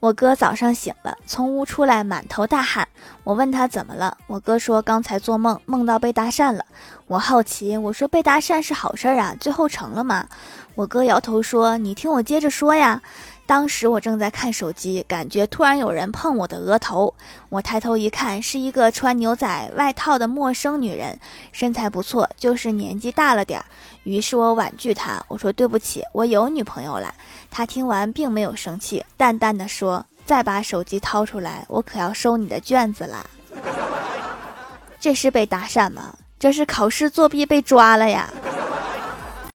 我哥早上醒了，从屋出来满头大汗。我问他怎么了，我哥说刚才做梦，梦到被搭讪了。我好奇，我说被搭讪是好事啊，最后成了吗？我哥摇头说：“你听我接着说呀。”当时我正在看手机，感觉突然有人碰我的额头。我抬头一看，是一个穿牛仔外套的陌生女人，身材不错，就是年纪大了点儿。于是我婉拒她，我说对不起，我有女朋友了。她听完并没有生气，淡淡的说：“再把手机掏出来，我可要收你的卷子啦。”这是被搭讪吗？这是考试作弊被抓了呀！